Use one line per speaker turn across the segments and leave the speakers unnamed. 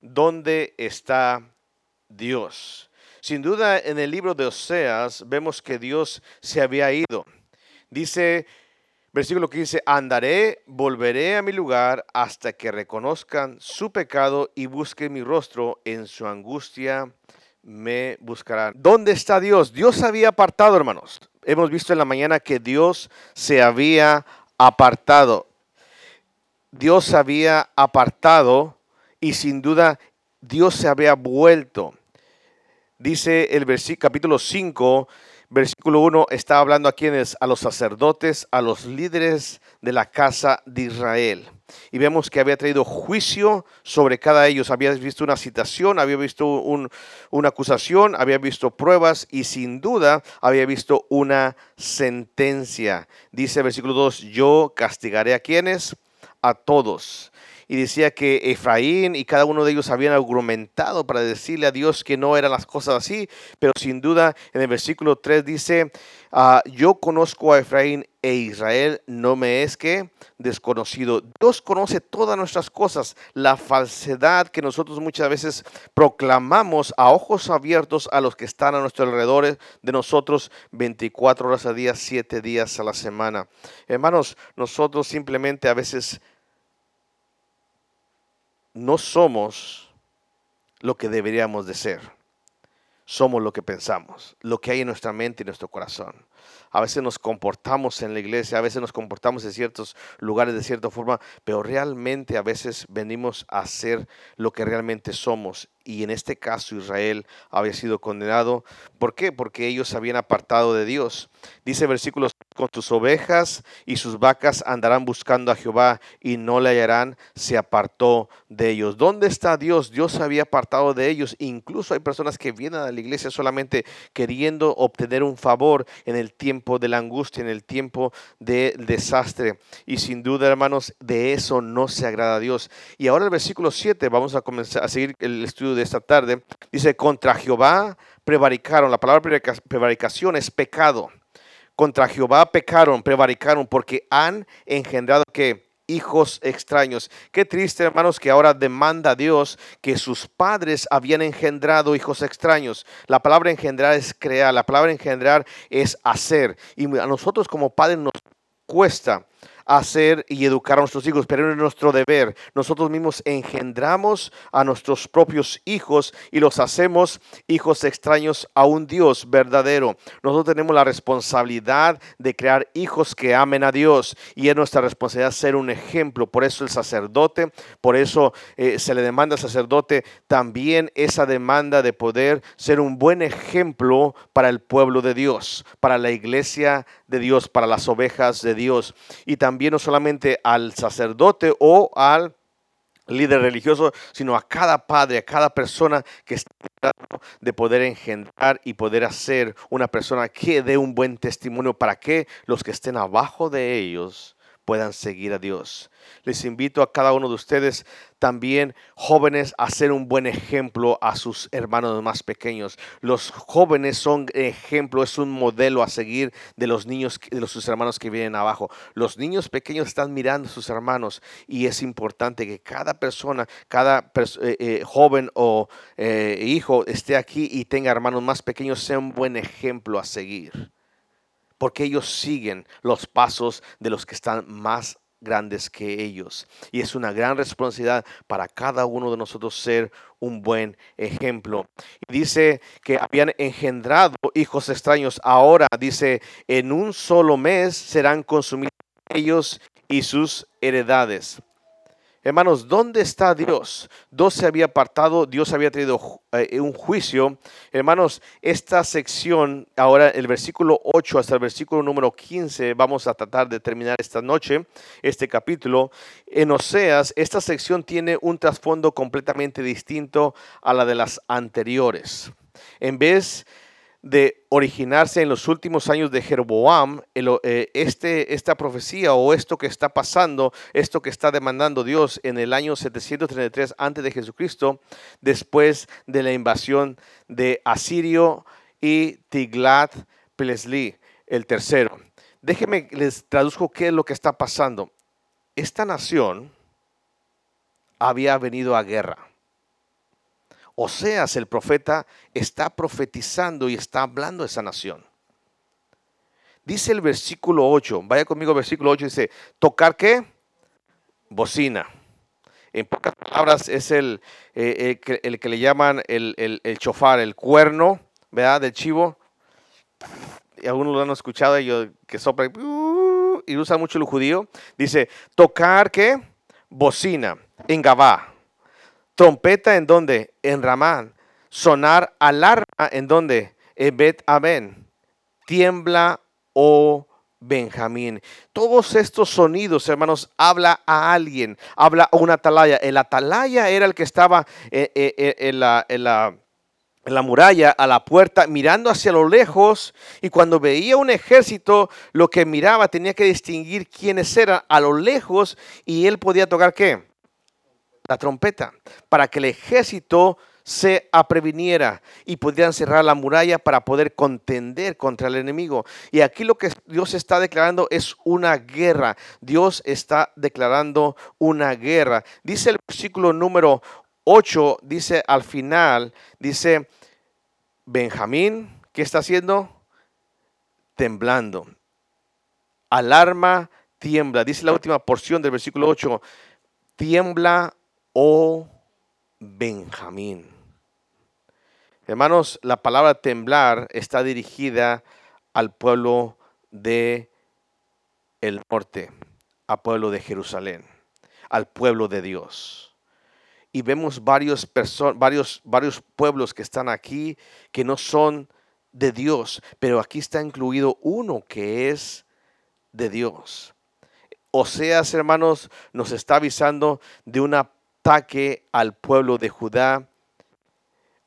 ¿dónde está Dios? Sin duda en el libro de Oseas vemos que Dios se había ido. Dice, versículo 15, andaré, volveré a mi lugar hasta que reconozcan su pecado y busquen mi rostro en su angustia me buscarán. ¿Dónde está Dios? Dios se había apartado, hermanos. Hemos visto en la mañana que Dios se había apartado. Dios se había apartado y sin duda Dios se había vuelto. Dice el capítulo 5, versículo 1, está hablando a quienes, a los sacerdotes, a los líderes de la casa de Israel. Y vemos que había traído juicio sobre cada ellos. Había visto una citación, había visto una acusación, había visto pruebas y sin duda había visto una sentencia. Dice el versículo 2, yo castigaré a quienes, a todos y decía que Efraín y cada uno de ellos habían argumentado para decirle a Dios que no eran las cosas así, pero sin duda en el versículo 3 dice, ah, yo conozco a Efraín e Israel no me es que desconocido. Dios conoce todas nuestras cosas, la falsedad que nosotros muchas veces proclamamos a ojos abiertos a los que están a nuestro alrededor de nosotros 24 horas a día, 7 días a la semana. Hermanos, nosotros simplemente a veces no somos lo que deberíamos de ser. Somos lo que pensamos, lo que hay en nuestra mente y nuestro corazón. A veces nos comportamos en la iglesia, a veces nos comportamos en ciertos lugares de cierta forma, pero realmente a veces venimos a ser lo que realmente somos. Y en este caso Israel había sido condenado. ¿Por qué? Porque ellos se habían apartado de Dios. Dice versículos, con sus ovejas y sus vacas andarán buscando a Jehová y no le hallarán, se apartó de ellos. ¿Dónde está Dios? Dios se había apartado de ellos. Incluso hay personas que vienen a la iglesia solamente queriendo obtener un favor en el tiempo de la angustia, en el tiempo del desastre. Y sin duda, hermanos, de eso no se agrada a Dios. Y ahora el versículo 7, vamos a comenzar a seguir el estudio de esta tarde. Dice, contra Jehová prevaricaron. La palabra prevaricación es pecado contra Jehová pecaron, prevaricaron, porque han engendrado que hijos extraños. Qué triste, hermanos, que ahora demanda Dios que sus padres habían engendrado hijos extraños. La palabra engendrar es crear, la palabra engendrar es hacer. Y a nosotros como padres nos cuesta hacer y educar a nuestros hijos, pero es nuestro deber. Nosotros mismos engendramos a nuestros propios hijos y los hacemos hijos extraños a un Dios verdadero. Nosotros tenemos la responsabilidad de crear hijos que amen a Dios y es nuestra responsabilidad ser un ejemplo. Por eso el sacerdote, por eso eh, se le demanda al sacerdote también esa demanda de poder ser un buen ejemplo para el pueblo de Dios, para la iglesia de Dios, para las ovejas de Dios. Y también no solamente al sacerdote o al líder religioso, sino a cada padre, a cada persona que está de poder engendrar y poder hacer una persona que dé un buen testimonio para que los que estén abajo de ellos puedan seguir a Dios. Les invito a cada uno de ustedes también, jóvenes, a ser un buen ejemplo a sus hermanos más pequeños. Los jóvenes son ejemplo, es un modelo a seguir de los niños, de los, sus hermanos que vienen abajo. Los niños pequeños están mirando a sus hermanos y es importante que cada persona, cada eh, eh, joven o eh, hijo esté aquí y tenga hermanos más pequeños, sea un buen ejemplo a seguir porque ellos siguen los pasos de los que están más grandes que ellos. Y es una gran responsabilidad para cada uno de nosotros ser un buen ejemplo. Y dice que habían engendrado hijos extraños. Ahora dice, en un solo mes serán consumidos ellos y sus heredades. Hermanos, ¿dónde está Dios? Dios se había apartado, Dios había traído eh, un juicio. Hermanos, esta sección, ahora el versículo 8 hasta el versículo número 15, vamos a tratar de terminar esta noche, este capítulo. En Oseas, esta sección tiene un trasfondo completamente distinto a la de las anteriores. En vez de originarse en los últimos años de Jeroboam, eh, este, esta profecía o esto que está pasando, esto que está demandando Dios en el año 733 antes de Jesucristo, después de la invasión de Asirio y Tiglat Pilesli, el tercero. Déjenme les traduzco qué es lo que está pasando. Esta nación había venido a guerra Oseas, el profeta, está profetizando y está hablando a esa nación. Dice el versículo 8, vaya conmigo, versículo 8, dice, ¿tocar qué? Bocina. En pocas palabras es el, eh, el, que le llaman el, el, el, chofar, el cuerno, ¿verdad? Del chivo. Y algunos lo han escuchado, ellos que sopla y usa mucho el judío. Dice, tocar qué? Bocina, en Gabá. Trompeta en donde? En Ramán. Sonar alarma en donde? En Bet Aben. Tiembla, oh Benjamín. Todos estos sonidos, hermanos, habla a alguien, habla a una atalaya. El atalaya era el que estaba eh, eh, eh, en, la, muralla, a la puerta, mirando hacia lo lejos. Y cuando veía un ejército, lo que miraba tenía que distinguir quiénes eran a lo lejos y él podía tocar qué? La trompeta, para que el ejército se apreviniera y pudieran cerrar la muralla para poder contender contra el enemigo. Y aquí lo que Dios está declarando es una guerra. Dios está declarando una guerra. Dice el versículo número 8, dice al final, dice, Benjamín, ¿qué está haciendo? Temblando. Alarma, tiembla. Dice la última porción del versículo 8, tiembla, oh Benjamín. Hermanos, la palabra temblar está dirigida al pueblo de el norte, al pueblo de Jerusalén, al pueblo de Dios. Y vemos varios, varios, varios pueblos que están aquí que no son de Dios, pero aquí está incluido uno que es de Dios. Oseas, hermanos, nos está avisando de un ataque al pueblo de Judá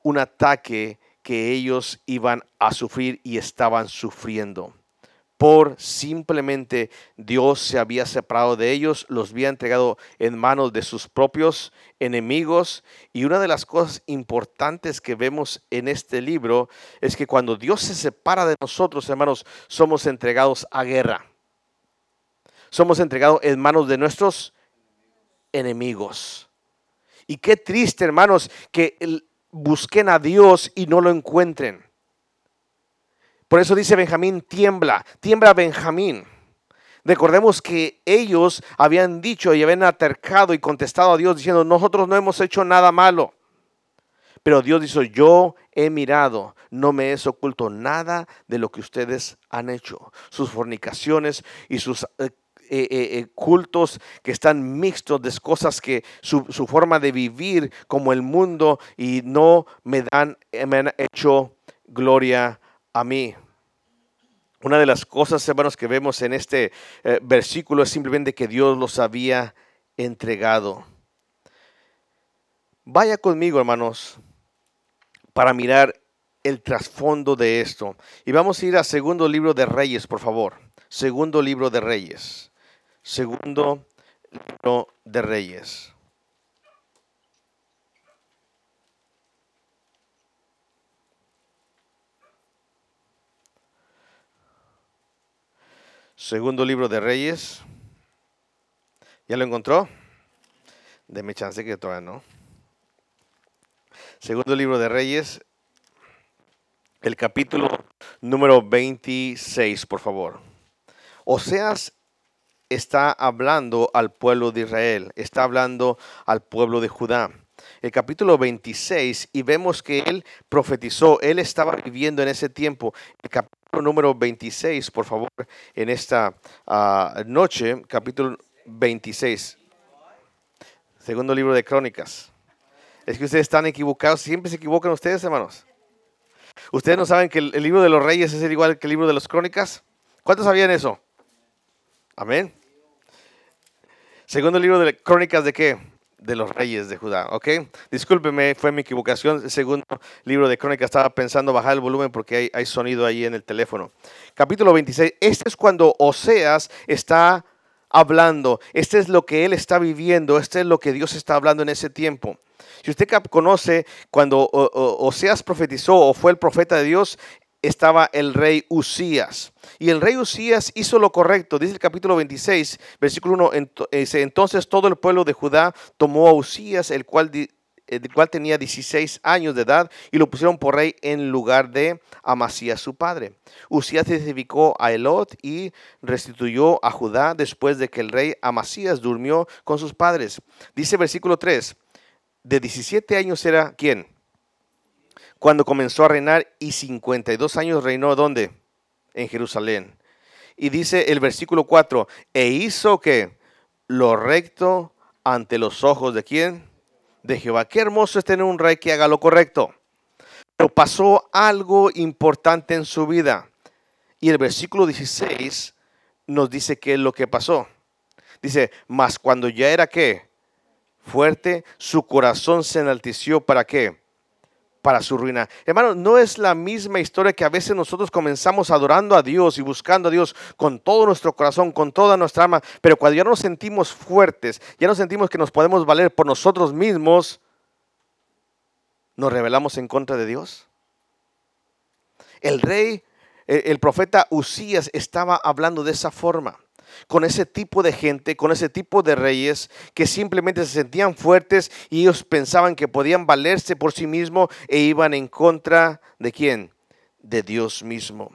un ataque que ellos iban a sufrir y estaban sufriendo. Por simplemente Dios se había separado de ellos, los había entregado en manos de sus propios enemigos. Y una de las cosas importantes que vemos en este libro es que cuando Dios se separa de nosotros, hermanos, somos entregados a guerra. Somos entregados en manos de nuestros enemigos. Y qué triste, hermanos, que busquen a Dios y no lo encuentren. Por eso dice Benjamín, tiembla, tiembla Benjamín. Recordemos que ellos habían dicho y habían atercado y contestado a Dios diciendo, nosotros no hemos hecho nada malo. Pero Dios dice, yo he mirado, no me es oculto nada de lo que ustedes han hecho. Sus fornicaciones y sus eh, eh, eh, cultos que están mixtos de cosas que su, forma de vivir como el mundo y no me dan, me han hecho gloria a mí. Una de las cosas, hermanos, que vemos en este versículo es simplemente que Dios los había entregado. Vaya conmigo, hermanos, para mirar el trasfondo de esto. Y vamos a ir a segundo libro de Reyes, por favor. Segundo libro de Reyes. Segundo libro de Reyes. Segundo libro de Reyes. ¿Ya lo encontró? Deme chance que todavía no. Segundo libro de Reyes, el capítulo número 26, por favor. Oseas está hablando al pueblo de Israel, está hablando al pueblo de Judá. El capítulo 26 y vemos que él profetizó, él estaba viviendo en ese tiempo. El capítulo número 26, por favor, en esta ah, noche, capítulo 26. Segundo libro de Crónicas. Es que ustedes están equivocados, siempre se equivocan ustedes, hermanos. ¿Ustedes no saben que el, libro de los reyes es igual que el libro de las crónicas? ¿Cuántos sabían eso? Amén. Segundo libro de Crónicas de qué? De los reyes de Judá, ¿ok? Discúlpeme, fue mi equivocación. Segundo libro de Crónicas, estaba pensando bajar el volumen porque hay, sonido ahí en el teléfono. Capítulo 26, este es cuando Oseas está hablando, este es lo que él está viviendo, este es lo que Dios está hablando en ese tiempo. Si usted conoce cuando Oseas profetizó o fue el profeta de Dios, estaba el rey Usías. Y el rey Usías hizo lo correcto. Dice el capítulo 26, versículo 1, entonces todo el pueblo de Judá tomó a Usías, el cual el cual tenía 16 años de edad, y lo pusieron por rey en lugar de Amasías su padre. Usías edificó a Elot y restituyó a Judá después de que el rey Amasías durmió con sus padres. Dice versículo 3, de 17 años era quién? Cuando comenzó a reinar y 52 años reinó ¿dónde? En Jerusalén. Y dice el versículo 4, e hizo que lo recto ante los ojos de quién? De Jehová. Qué hermoso es tener un rey que haga lo correcto. Pero pasó algo importante en su vida. Y el versículo 16 nos dice qué es lo que pasó. Dice, mas cuando ya era qué? Fuerte, su corazón se enalteció para qué? Para su ruina. Hermano, no es la misma historia que a veces nosotros comenzamos adorando a Dios y buscando a Dios con todo nuestro corazón, con toda nuestra alma, pero cuando ya nos sentimos fuertes, ya nos sentimos que nos podemos valer por nosotros mismos, nos rebelamos en contra de Dios. El rey, el profeta Usías estaba hablando de esa forma con ese tipo de gente, con ese tipo de reyes que simplemente se sentían fuertes y ellos pensaban que podían valerse por sí mismos e iban en contra de quién? De Dios mismo.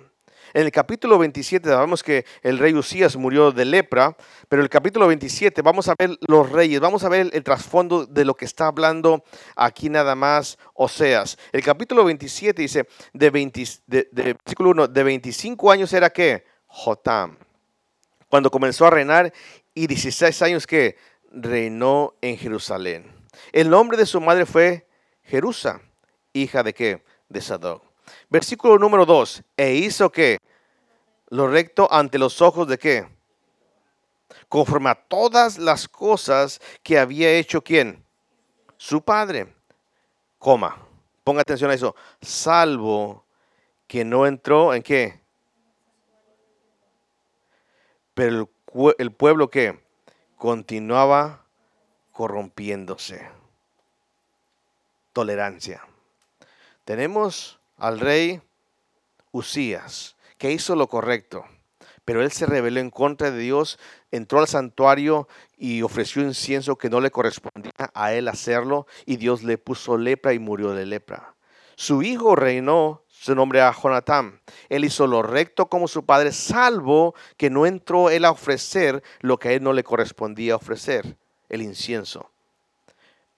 En el capítulo 27 sabemos que el rey Usías murió de lepra, pero en el capítulo 27 vamos a ver los reyes, vamos a ver el, trasfondo de lo que está hablando aquí nada más Oseas. El capítulo 27 dice, de, 20, de, de versículo 1, de 25 años era que Jotam cuando comenzó a reinar y 16 años que reinó en Jerusalén. El nombre de su madre fue Jerusa, hija de qué? De Sadoc. Versículo número 2. E hizo que lo recto ante los ojos de qué? Conforme a todas las cosas que había hecho quién? Su padre. Coma. Ponga atención a eso. Salvo que no entró en qué? Pero el, pueblo que continuaba corrompiéndose. Tolerancia. Tenemos al rey Usías, que hizo lo correcto, pero él se rebeló en contra de Dios, entró al santuario y ofreció incienso que no le correspondía a él hacerlo, y Dios le puso lepra y murió de lepra. Su hijo reinó su nombre a Jonatán. Él hizo lo recto como su padre, salvo que no entró él a ofrecer lo que a él no le correspondía ofrecer, el incienso.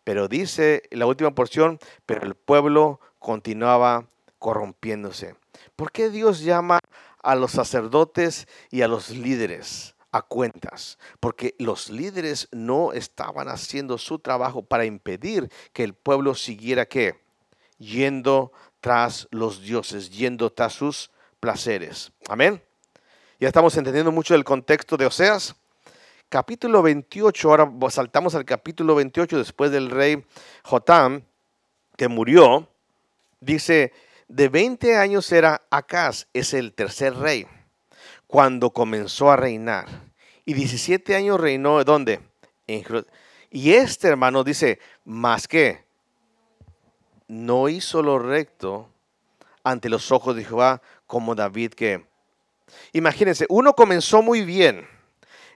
Pero dice la última porción, pero el pueblo continuaba corrompiéndose. ¿Por qué Dios llama a los sacerdotes y a los líderes a cuentas? Porque los líderes no estaban haciendo su trabajo para impedir que el pueblo siguiera qué? Yendo tras los dioses, yendo tras sus placeres. Amén. Ya estamos entendiendo mucho del contexto de Oseas. Capítulo 28, ahora saltamos al capítulo 28 después del rey Jotam, que murió. Dice, de 20 años era Acaz, es el tercer rey, cuando comenzó a reinar. Y 17 años reinó, ¿dónde? En y este hermano dice, más que no hizo lo recto ante los ojos de Jehová como David que... Imagínense, uno comenzó muy bien.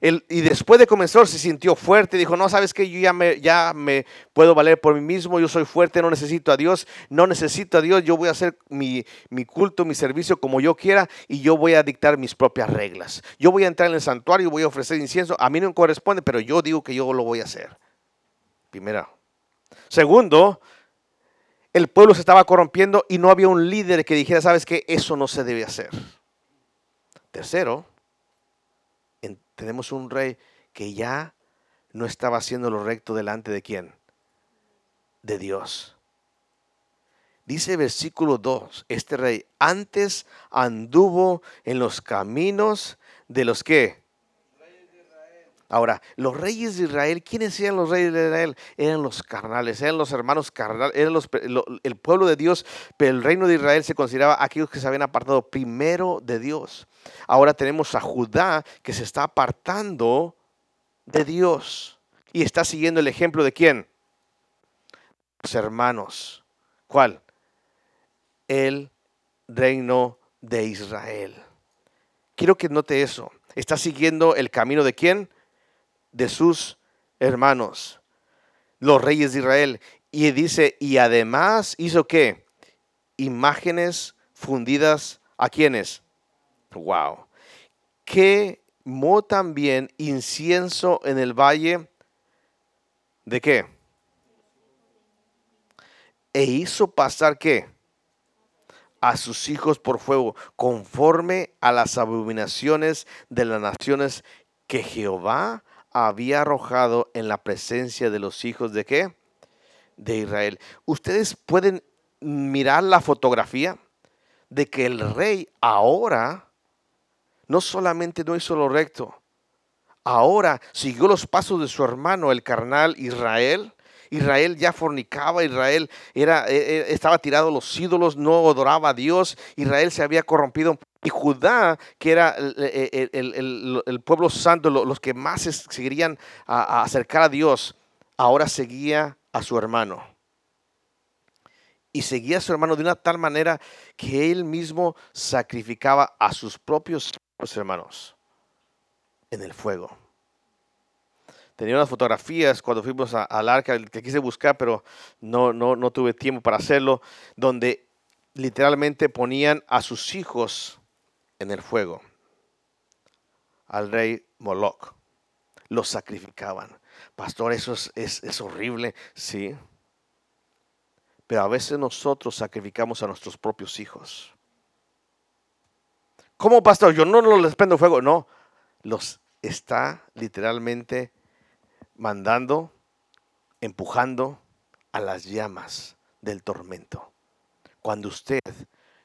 y después de comenzar se sintió fuerte, dijo, no, sabes que yo ya me, ya me puedo valer por mí mismo, yo soy fuerte, no necesito a Dios, no necesito a Dios, yo voy a hacer mi, mi culto, mi servicio como yo quiera y yo voy a dictar mis propias reglas. Yo voy a entrar en el santuario, voy a ofrecer incienso, a mí no me corresponde, pero yo digo que yo lo voy a hacer. Primero. Segundo, el pueblo se estaba corrompiendo y no había un líder que dijera, sabes que eso no se debe hacer. Tercero, tenemos un rey que ya no estaba haciendo lo recto delante de quién? De Dios. Dice versículo 2, este rey antes anduvo en los caminos de los que Ahora, los reyes de Israel, ¿quiénes eran los reyes de Israel? Eran los carnales, eran los hermanos carnales, eran el pueblo de Dios, pero el reino de Israel se consideraba aquellos que se habían apartado primero de Dios. Ahora tenemos a Judá que se está apartando de Dios y está siguiendo el ejemplo de quién? Los hermanos. ¿Cuál? El reino de Israel. Quiero que note eso. Está siguiendo el camino de quién? De sus hermanos, los reyes de Israel. Y dice, y además hizo qué? Imágenes fundidas a quienes. Wow. Quemó también incienso en el valle de qué? E hizo pasar qué? A sus hijos por fuego, conforme a las abominaciones de las naciones que Jehová había arrojado en la presencia de los hijos de qué? De Israel. Ustedes pueden mirar la fotografía de que el rey ahora no solamente no hizo lo recto, ahora siguió los pasos de su hermano, el carnal Israel. Israel ya fornicaba, Israel era, e, e, estaba tirado a los ídolos, no adoraba a Dios, Israel se había corrompido. Y Judá, que era el, pueblo santo, los que más se querían acercar a Dios, ahora seguía a su hermano. Y seguía a su hermano de una tal manera que él mismo sacrificaba a sus propios hermanos en el fuego. Tenía unas fotografías cuando fuimos al arca que quise buscar, pero no, no, no tuve tiempo para hacerlo, donde literalmente ponían a sus hijos en el fuego al rey Moloch. Los sacrificaban. Pastor, eso es, es, horrible, sí. Pero a veces nosotros sacrificamos a nuestros propios hijos. ¿Cómo, pastor? Yo no, no les prendo fuego. No, los está literalmente mandando, empujando a las llamas del tormento. Cuando usted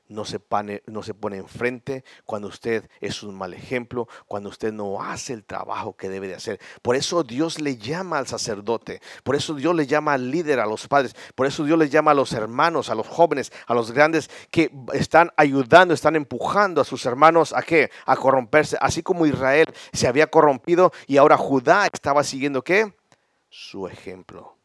no se, pone, no se pone enfrente, cuando usted es un mal ejemplo, cuando usted no hace el trabajo que debe de hacer. Por eso Dios le llama al sacerdote, por eso Dios le llama al líder, a los padres, por eso Dios le llama a los hermanos, a los jóvenes, a los grandes que están ayudando, están empujando a sus hermanos a qué? A corromperse, así como Israel se había corrompido y ahora Judá estaba siguiendo qué? Su ejemplo.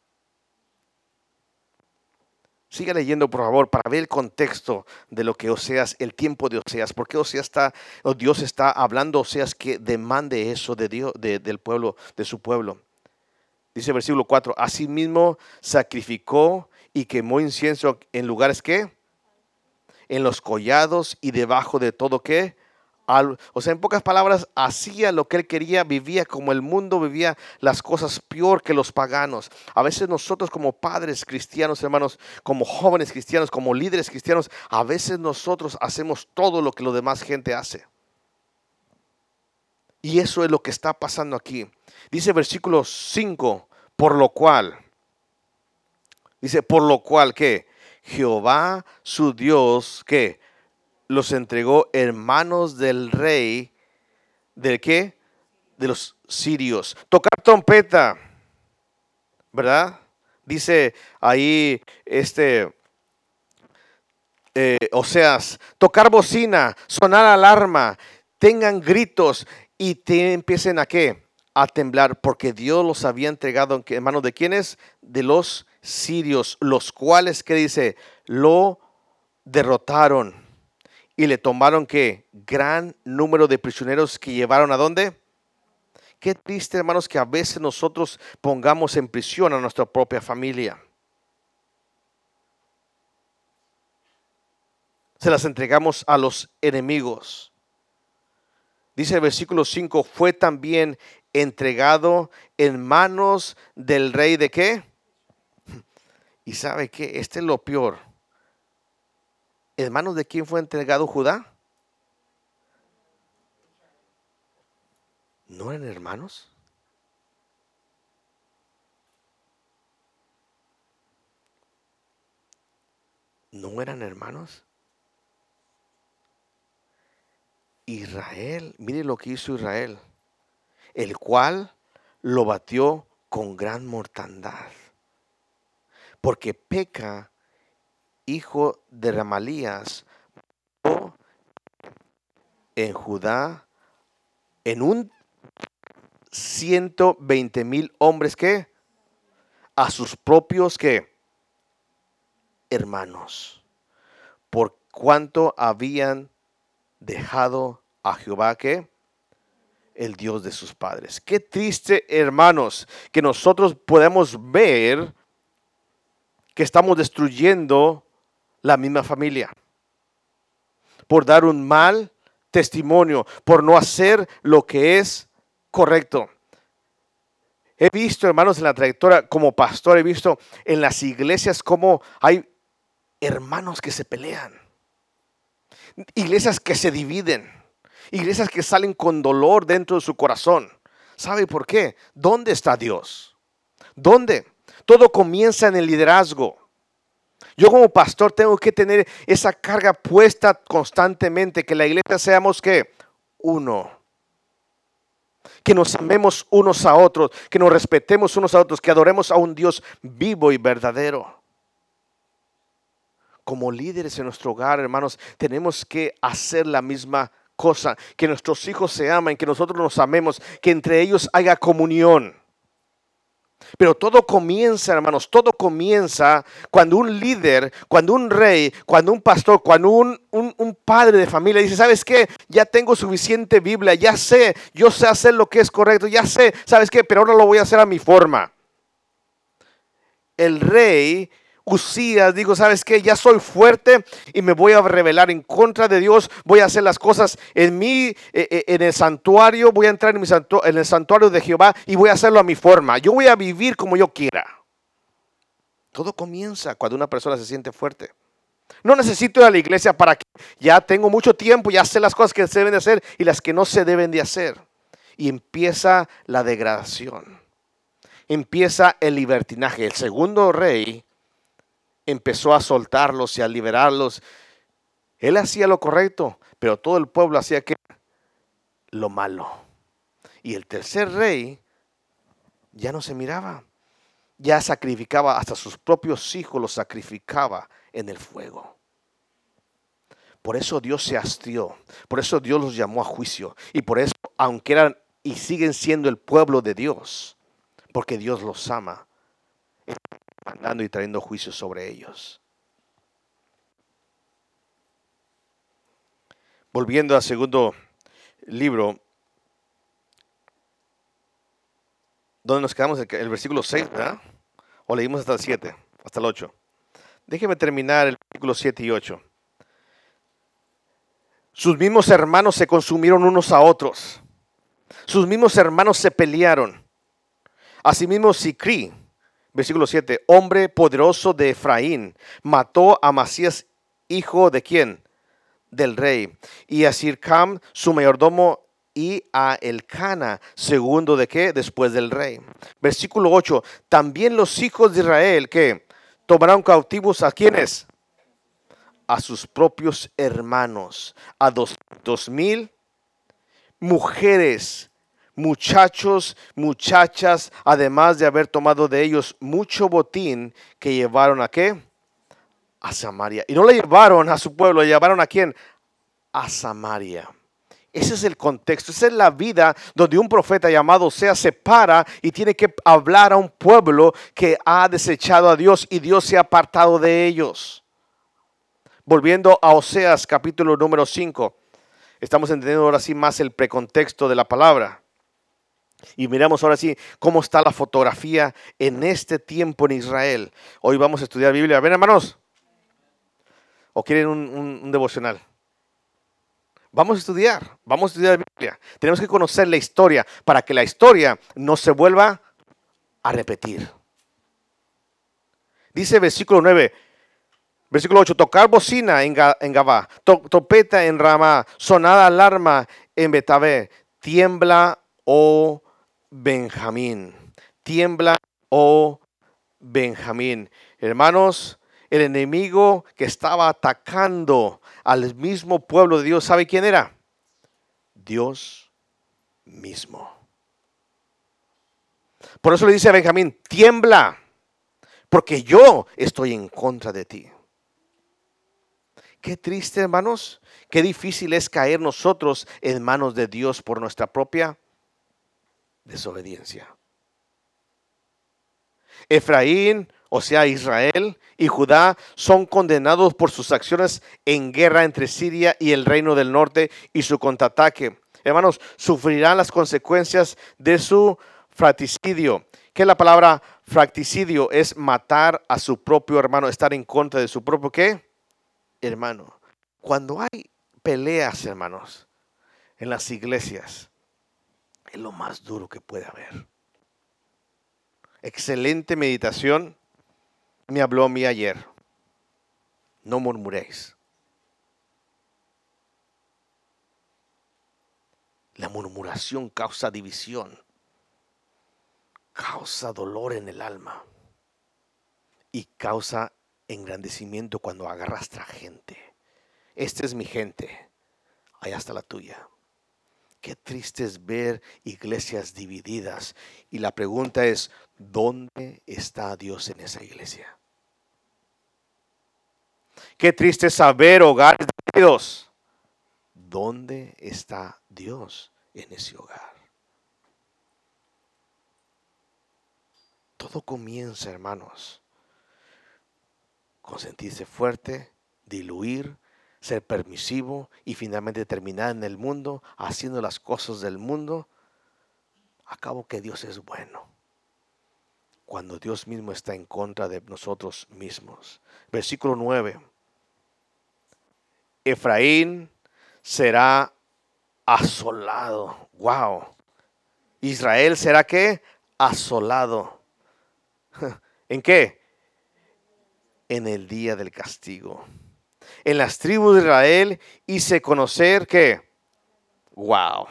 Siga leyendo, por favor, para ver el contexto de lo que Oseas, el tiempo de Oseas. ¿Por qué Oseas está, o Dios está hablando Oseas que demande eso de Dios, del pueblo, de su pueblo? Dice versículo 4, asimismo sacrificó y quemó incienso en lugares que, en los collados y debajo de todo que, o sea, en pocas palabras, hacía lo que él quería, vivía como el mundo vivía las cosas peor que los paganos. A veces nosotros como padres cristianos, hermanos, como jóvenes cristianos, como líderes cristianos, a veces nosotros hacemos todo lo que lo demás gente hace. Y eso es lo que está pasando aquí. Dice versículo 5, por lo cual, dice, por lo cual que Jehová su Dios, que los entregó en manos del rey, ¿del qué? De los sirios. Tocar trompeta, ¿verdad? Dice ahí este, eh, Oseas, tocar bocina, sonar alarma, tengan gritos y te empiecen a qué? A temblar, porque Dios los había entregado en manos de quiénes? De los sirios, los cuales, ¿qué dice? Lo derrotaron y le tomaron que gran número de prisioneros que llevaron a dónde? Qué triste, hermanos, que a veces nosotros pongamos en prisión a nuestra propia familia. Se las entregamos a los enemigos. Dice el versículo 5, fue también entregado en manos del rey de qué? Y sabe que este es lo peor ¿En manos de quién fue entregado Judá? ¿No eran hermanos? ¿No eran hermanos? Israel, mire lo que hizo Israel, el cual lo batió con gran mortandad, porque peca hijo de Ramalías, en Judá en un 120 mil hombres que a sus propios que hermanos, por cuanto habían dejado a Jehová que el Dios de sus padres. Qué triste, hermanos, que nosotros podemos ver que estamos destruyendo la misma familia por dar un mal testimonio, por no hacer lo que es correcto. He visto, hermanos, en la trayectoria como pastor, he visto en las iglesias cómo hay hermanos que se pelean, iglesias que se dividen, iglesias que salen con dolor dentro de su corazón. ¿Sabe por qué? ¿Dónde está Dios? ¿Dónde? Todo comienza en el liderazgo. Yo como pastor tengo que tener esa carga puesta constantemente, que la iglesia seamos que uno. Que nos amemos unos a otros, que nos respetemos unos a otros, que adoremos a un Dios vivo y verdadero. Como líderes en nuestro hogar, hermanos, tenemos que hacer la misma cosa, que nuestros hijos se amen, que nosotros nos amemos, que entre ellos haya comunión. Pero todo comienza, hermanos, todo comienza cuando un líder, cuando un rey, cuando un pastor, cuando un, un, padre de familia dice, ¿sabes qué? Ya tengo suficiente Biblia, ya sé, yo sé hacer lo que es correcto, ya sé, ¿sabes qué? Pero ahora lo voy a hacer a mi forma. El rey Usías digo, ¿sabes qué? Ya soy fuerte y me voy a rebelar en contra de Dios. Voy a hacer las cosas en mí, eh, eh, en el santuario. Voy a entrar en, mi en el santuario de Jehová y voy a hacerlo a mi forma. Yo voy a vivir como yo quiera. Todo comienza cuando una persona se siente fuerte. No necesito ir a la iglesia para que ya tengo mucho tiempo, ya sé las cosas que se deben de hacer y las que no se deben de hacer. Y empieza la degradación. Empieza el libertinaje. El segundo rey empezó a soltarlos y a liberarlos. Él hacía lo correcto, pero todo el pueblo hacía lo malo. Y el tercer rey ya no se miraba, ya sacrificaba hasta sus propios hijos, los sacrificaba en el fuego. Por eso Dios se hastió, por eso Dios los llamó a juicio y por eso, aunque eran y siguen siendo el pueblo de Dios, porque Dios los ama, mandando y trayendo juicios sobre ellos. Volviendo al segundo libro, donde nos quedamos, el versículo 6, ¿verdad? O leímos hasta el 7, hasta el 8. Déjeme terminar el versículo 7 y 8. Sus mismos hermanos se consumieron unos a otros. Sus mismos hermanos se pelearon. Asimismo, Sicrí, versículo 7, hombre poderoso de Efraín, mató a Masías, hijo de quién? Del rey. Y a Sircam, su mayordomo, y a Elcana, segundo de qué? Después del rey. Versículo 8, también los hijos de Israel que tomaron cautivos a quienes? A sus propios hermanos, a dos, dos mil mujeres muchachos, muchachas, además de haber tomado de ellos mucho botín que llevaron a qué? A Samaria. Y no le llevaron a su pueblo, le llevaron a quién? A Samaria. Ese es el contexto, esa es la vida donde un profeta llamado sea se para y tiene que hablar a un pueblo que ha desechado a Dios y Dios se ha apartado de ellos. Volviendo a Oseas capítulo número 5, estamos entendiendo ahora sí más el precontexto de la palabra. Y miramos ahora sí cómo está la fotografía en este tiempo en Israel. Hoy vamos a estudiar Biblia. ¿Ven, hermanos? ¿O quieren un, devocional? Vamos a estudiar, vamos a estudiar Biblia. Tenemos que conocer la historia para que la historia no se vuelva a repetir. Dice versículo 9, versículo 8, tocar bocina en, Gabá, topeta en Ramá, sonada alarma en Betabé, tiembla, oh Benjamín. Tiembla, oh Benjamín. Hermanos, el enemigo que estaba atacando al mismo pueblo de Dios, ¿sabe quién era? Dios mismo. Por eso le dice a Benjamín, tiembla, porque yo estoy en contra de ti. Qué triste, hermanos. Qué difícil es caer nosotros en manos de Dios por nuestra propia desobediencia. Efraín, o sea, Israel y Judá son condenados por sus acciones en guerra entre Siria y el reino del norte y su contraataque. Hermanos, sufrirán las consecuencias de su fratricidio. ¿Qué es la palabra fracticidio? Es matar a su propio hermano, estar en contra de su propio qué? Hermano. Cuando hay peleas, hermanos, en las iglesias, es lo más duro que puede haber. Excelente meditación me habló a mí ayer. No murmuréis. La murmuración causa división, causa dolor en el alma y causa engrandecimiento cuando agarrastra gente. Esta es mi gente, allá está la tuya. Qué triste es ver iglesias divididas. Y la pregunta es, ¿dónde está Dios en esa iglesia? Qué triste es saber hogares divididos. ¿Dónde está Dios en ese hogar? Todo comienza, hermanos, con sentirse fuerte, diluir, ser permisivo y finalmente terminar en el mundo haciendo las cosas del mundo, acabo que Dios es bueno. Cuando Dios mismo está en contra de nosotros mismos. Versículo 9. Efraín será asolado. Wow. Israel será qué? Asolado. ¿En qué? En el día del castigo en las tribus de Israel hice conocer que, wow,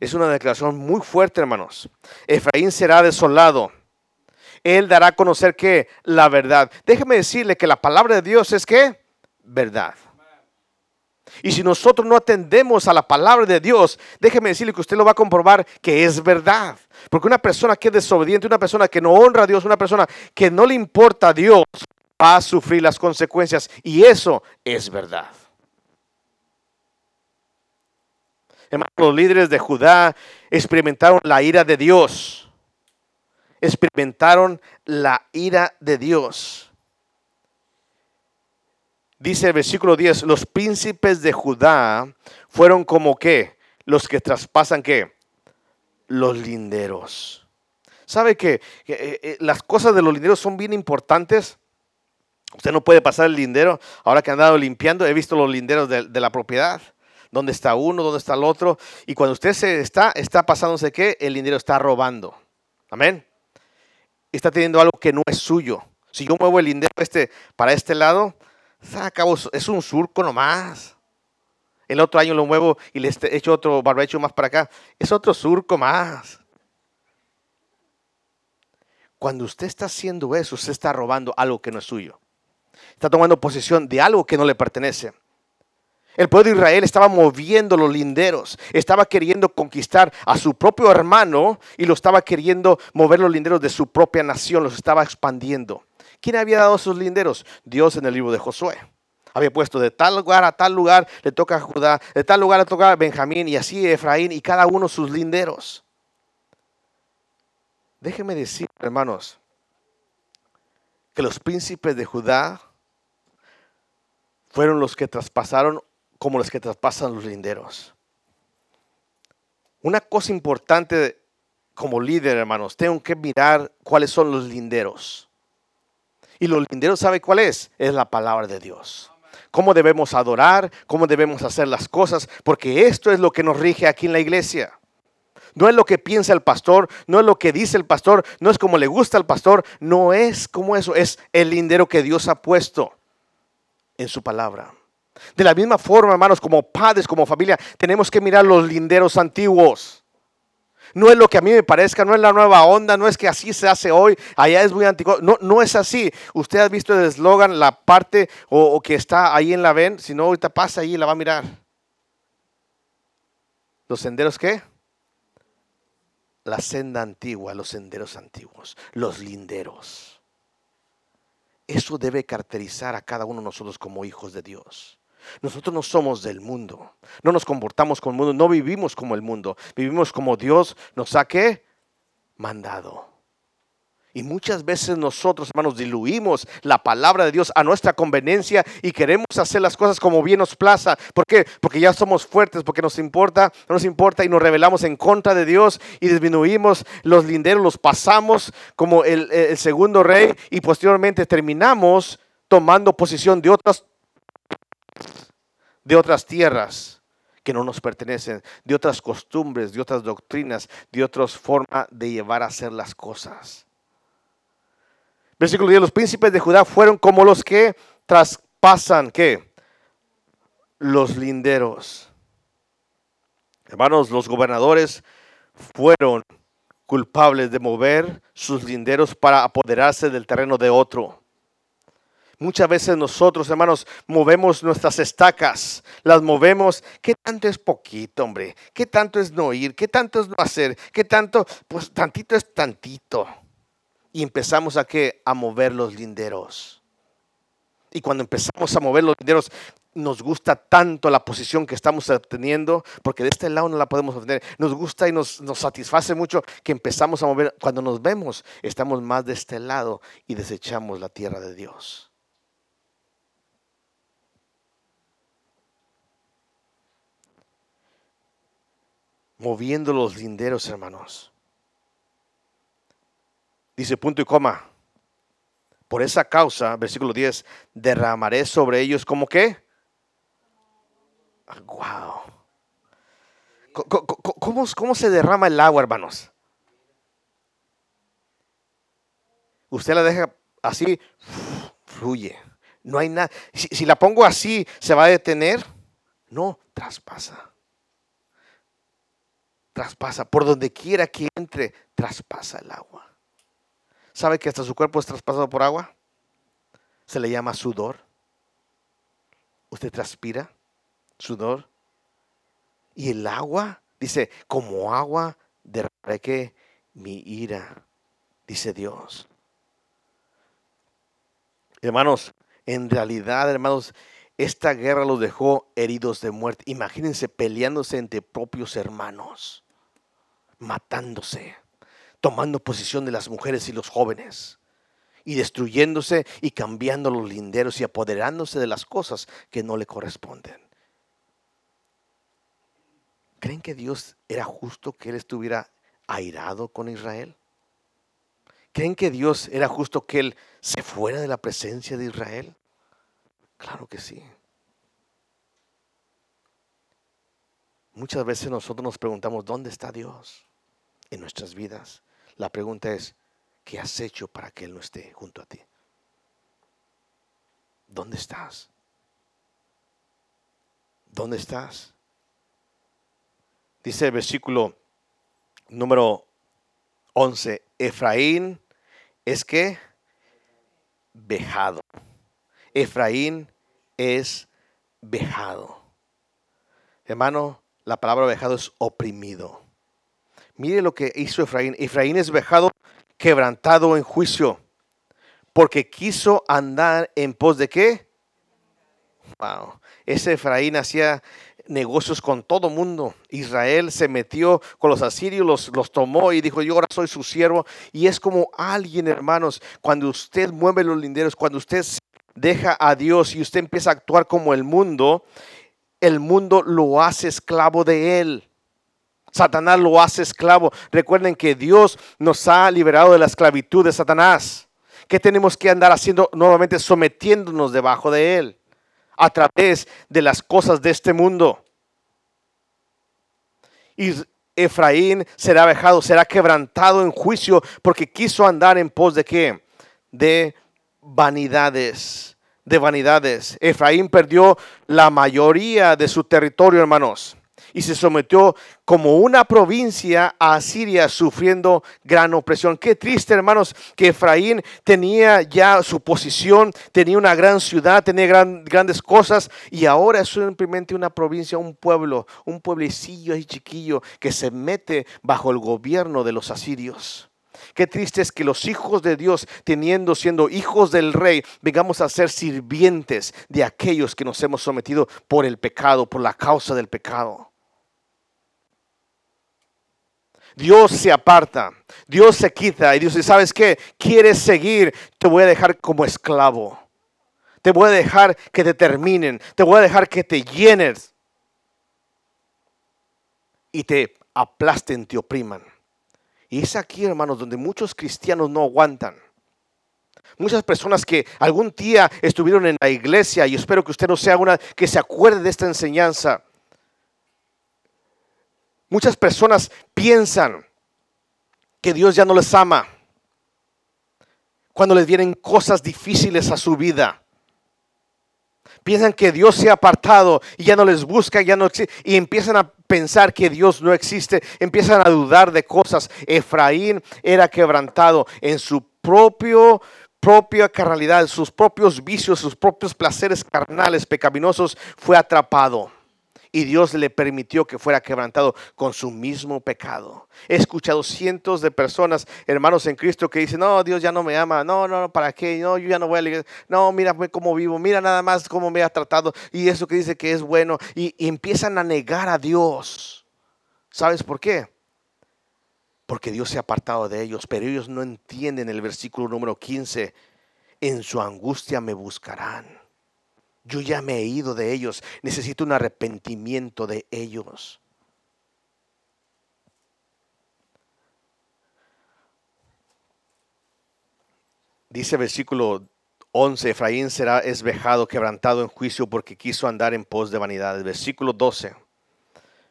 es una declaración muy fuerte, hermanos. Efraín será desolado. Él dará a conocer que la verdad. Déjeme decirle que la palabra de Dios es que verdad. Y si nosotros no atendemos a la palabra de Dios, déjeme decirle que usted lo va a comprobar que es verdad. Porque una persona que es desobediente, una persona que no honra a Dios, una persona que no le importa a Dios, va a sufrir las consecuencias. Y eso es verdad. Hermanos, los líderes de Judá experimentaron la ira de Dios. Experimentaron la ira de Dios. Dice el versículo 10, los príncipes de Judá fueron como que los que traspasan que los linderos. ¿Sabe que, eh, eh, las cosas de los linderos son bien importantes? Usted no puede pasar el lindero. Ahora que han andado limpiando, he visto los linderos de, la propiedad. Dónde está uno, dónde está el otro. Y cuando usted se está, está pasándose que el lindero está robando. Amén. Está teniendo algo que no es suyo. Si yo muevo el lindero este para este lado, es un surco nomás. El otro año lo muevo y le echo otro barbecho más para acá. Es otro surco más. Cuando usted está haciendo eso, usted está robando algo que no es suyo. Está tomando posesión de algo que no le pertenece. El pueblo de Israel estaba moviendo los linderos, estaba queriendo conquistar a su propio hermano y lo estaba queriendo mover los linderos de su propia nación, los estaba expandiendo. ¿Quién había dado esos linderos? Dios en el libro de Josué. Había puesto de tal lugar a tal lugar le toca a Judá, de tal lugar le toca a Benjamín y así Efraín y cada uno sus linderos. Déjeme decir, hermanos, que los príncipes de Judá fueron los que traspasaron como los que traspasan los linderos. Una cosa importante como líder, hermanos, tengo que mirar cuáles son los linderos. Y los linderos, ¿sabe cuál es? Es la palabra de Dios. Cómo debemos adorar, cómo debemos hacer las cosas, porque esto es lo que nos rige aquí en la iglesia. No es lo que piensa el pastor, no es lo que dice el pastor, no es como le gusta al pastor, no es como eso, es el lindero que Dios ha puesto en su palabra. De la misma forma, hermanos, como padres, como familia, tenemos que mirar los linderos antiguos. No es lo que a mí me parezca, no es la nueva onda, no es que así se hace hoy, allá es muy antiguo. No, no es así. Usted ha visto el eslogan, la parte o, que está ahí en la ven, si no, ahorita pasa ahí y la va a mirar. ¿Los senderos qué? la senda antigua, los senderos antiguos, los linderos. Eso debe caracterizar a cada uno de nosotros como hijos de Dios. Nosotros no somos del mundo, no nos comportamos como el mundo, no vivimos como el mundo, vivimos como Dios nos ha mandado. Y muchas veces nosotros, hermanos, diluimos la palabra de Dios a nuestra conveniencia y queremos hacer las cosas como bien nos plaza. ¿Por qué? Porque ya somos fuertes, porque nos importa, no nos importa y nos rebelamos en contra de Dios y disminuimos los linderos, los pasamos como el, segundo rey y posteriormente terminamos tomando posición de otras, de otras tierras que no nos pertenecen, de otras costumbres, de otras doctrinas, de otras formas de llevar a hacer las cosas. Versículo 10, los príncipes de Judá fueron como los que traspasan, ¿qué? Los linderos. Hermanos, los gobernadores fueron culpables de mover sus linderos para apoderarse del terreno de otro. Muchas veces nosotros, hermanos, movemos nuestras estacas, las movemos. ¿Qué tanto es poquito, hombre? ¿Qué tanto es no ir? ¿Qué tanto es no hacer? ¿Qué tanto? Pues tantito es tantito y empezamos a, qué? a mover los linderos. Y cuando empezamos a mover los linderos, nos gusta tanto la posición que estamos obteniendo, porque de este lado no la podemos obtener. Nos gusta y nos, nos satisface mucho que empezamos a mover. Cuando nos vemos, estamos más de este lado y desechamos la tierra de Dios. Moviendo los linderos, hermanos. Dice punto y coma. Por esa causa, versículo 10, derramaré sobre ellos como qué? Wow. ¿Cómo, ¿Cómo, se derrama el agua, hermanos? Usted la deja así, fluye. No hay nada. Si la pongo así, ¿se va a detener? No, traspasa. Traspasa. Por donde quiera que entre, traspasa el agua. ¿Sabe que hasta su cuerpo es traspasado por agua? Se le llama sudor. Usted transpira, sudor. Y el agua, dice, como agua derramaré mi ira, dice Dios. Hermanos, en realidad, hermanos, esta guerra los dejó heridos de muerte. Imagínense peleándose entre propios hermanos, matándose tomando posición de las mujeres y los jóvenes y destruyéndose y cambiando los linderos y apoderándose de las cosas que no le corresponden. ¿Creen que Dios era justo que Él estuviera airado con Israel? ¿Creen que Dios era justo que Él se fuera de la presencia de Israel? Claro que sí. Muchas veces nosotros nos preguntamos, ¿dónde está Dios en nuestras vidas? La pregunta es, ¿qué has hecho para que Él no esté junto a ti? ¿Dónde estás? ¿Dónde estás? Dice el versículo número 11, Efraín es que vejado. Efraín es vejado. Hermano, la palabra vejado es oprimido. Mire lo que hizo Efraín. Efraín es vejado, quebrantado en juicio, porque quiso andar en pos de qué? Wow. Ese Efraín hacía negocios con todo mundo. Israel se metió con los asirios, los, los, tomó y dijo, yo ahora soy su siervo. Y es como alguien, hermanos, cuando usted mueve los linderos, cuando usted deja a Dios y usted empieza a actuar como el mundo, el mundo lo hace esclavo de él. Satanás lo hace esclavo. Recuerden que Dios nos ha liberado de la esclavitud de Satanás. ¿Qué tenemos que andar haciendo nuevamente? Sometiéndonos debajo de él a través de las cosas de este mundo. Y Efraín será vejado, será quebrantado en juicio porque quiso andar en pos de qué? De vanidades, de vanidades. Efraín perdió la mayoría de su territorio, hermanos y se sometió como una provincia a Siria sufriendo gran opresión. Qué triste, hermanos, que Efraín tenía ya su posición, tenía una gran ciudad, tenía grandes cosas y ahora es simplemente una provincia, un pueblo, un pueblecillo y chiquillo que se mete bajo el gobierno de los asirios. Qué triste es que los hijos de Dios, teniendo siendo hijos del rey, vengamos a ser sirvientes de aquellos que nos hemos sometido por el pecado, por la causa del pecado. Dios se aparta, Dios se quita y Dios dice, ¿sabes qué? ¿Quieres seguir? Te voy a dejar como esclavo. Te voy a dejar que te terminen, te voy a dejar que te llenes y te aplasten, te opriman. Y es aquí, hermanos, donde muchos cristianos no aguantan. Muchas personas que algún día estuvieron en la iglesia, y espero que usted no sea una que se acuerde de esta enseñanza. Muchas personas piensan que Dios ya no les ama cuando les vienen cosas difíciles a su vida. Piensan que Dios se ha apartado y ya no les busca, ya no y empiezan a pensar que Dios no existe, empiezan a dudar de cosas. Efraín era quebrantado en su propio propia carnalidad, sus propios vicios, sus propios placeres carnales pecaminosos, fue atrapado. Y Dios le permitió que fuera quebrantado con su mismo pecado. He escuchado cientos de personas, hermanos en Cristo, que dicen, no, Dios ya no me ama, no, no, ¿para qué? No, yo ya no voy a la no, mira cómo vivo, mira nada más cómo me ha tratado y eso que dice que es bueno. y empiezan a negar a Dios. ¿Sabes por qué? porque Dios se ha apartado de ellos, pero ellos no entienden el versículo número 15. En su angustia me buscarán. Yo ya me he ido de ellos, necesito un arrepentimiento de ellos. Dice versículo 11, Efraín será esvejado, quebrantado en juicio porque quiso andar en pos de vanidad. Versículo 12,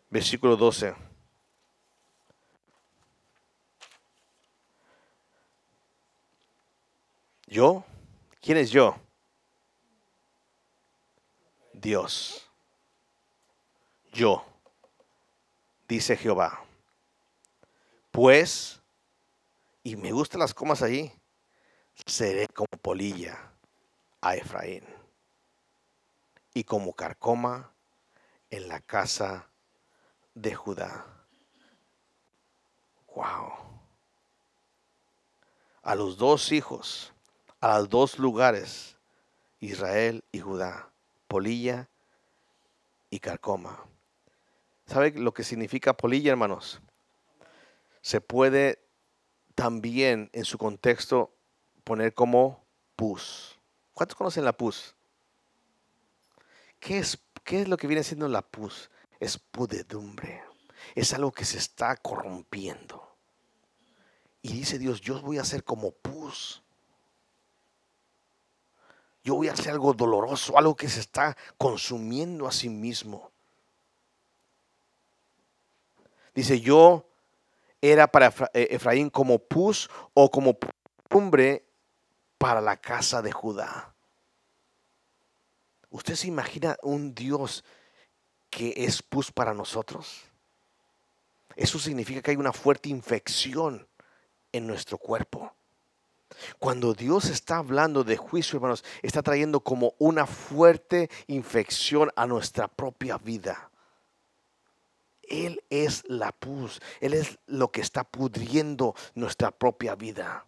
versículo 12. ¿Yo? ¿Quién es yo? Dios. Yo, dice Jehová. Pues, y me gustan las comas allí, seré como polilla a Efraín y como carcoma en la casa de Judá. Wow. A los dos hijos a los dos lugares, Israel y Judá, polilla y carcoma. ¿Sabe lo que significa polilla, hermanos? Se puede también en su contexto poner como pus. ¿Cuántos conocen la pus? ¿Qué es, qué es lo que viene siendo la pus? Es pudedumbre. Es algo que se está corrompiendo. Y dice Dios, yo voy a ser como pus yo voy a hacer algo doloroso, algo que se está consumiendo a sí mismo. Dice, yo era para eh, Efraín como pus o como cumbre para la casa de Judá. ¿Usted se imagina un Dios que es pus para nosotros? Eso significa que hay una fuerte infección en nuestro cuerpo. Cuando Dios está hablando de juicio, hermanos, está trayendo como una fuerte infección a nuestra propia vida. Él es la pus, Él es lo que está pudriendo nuestra propia vida.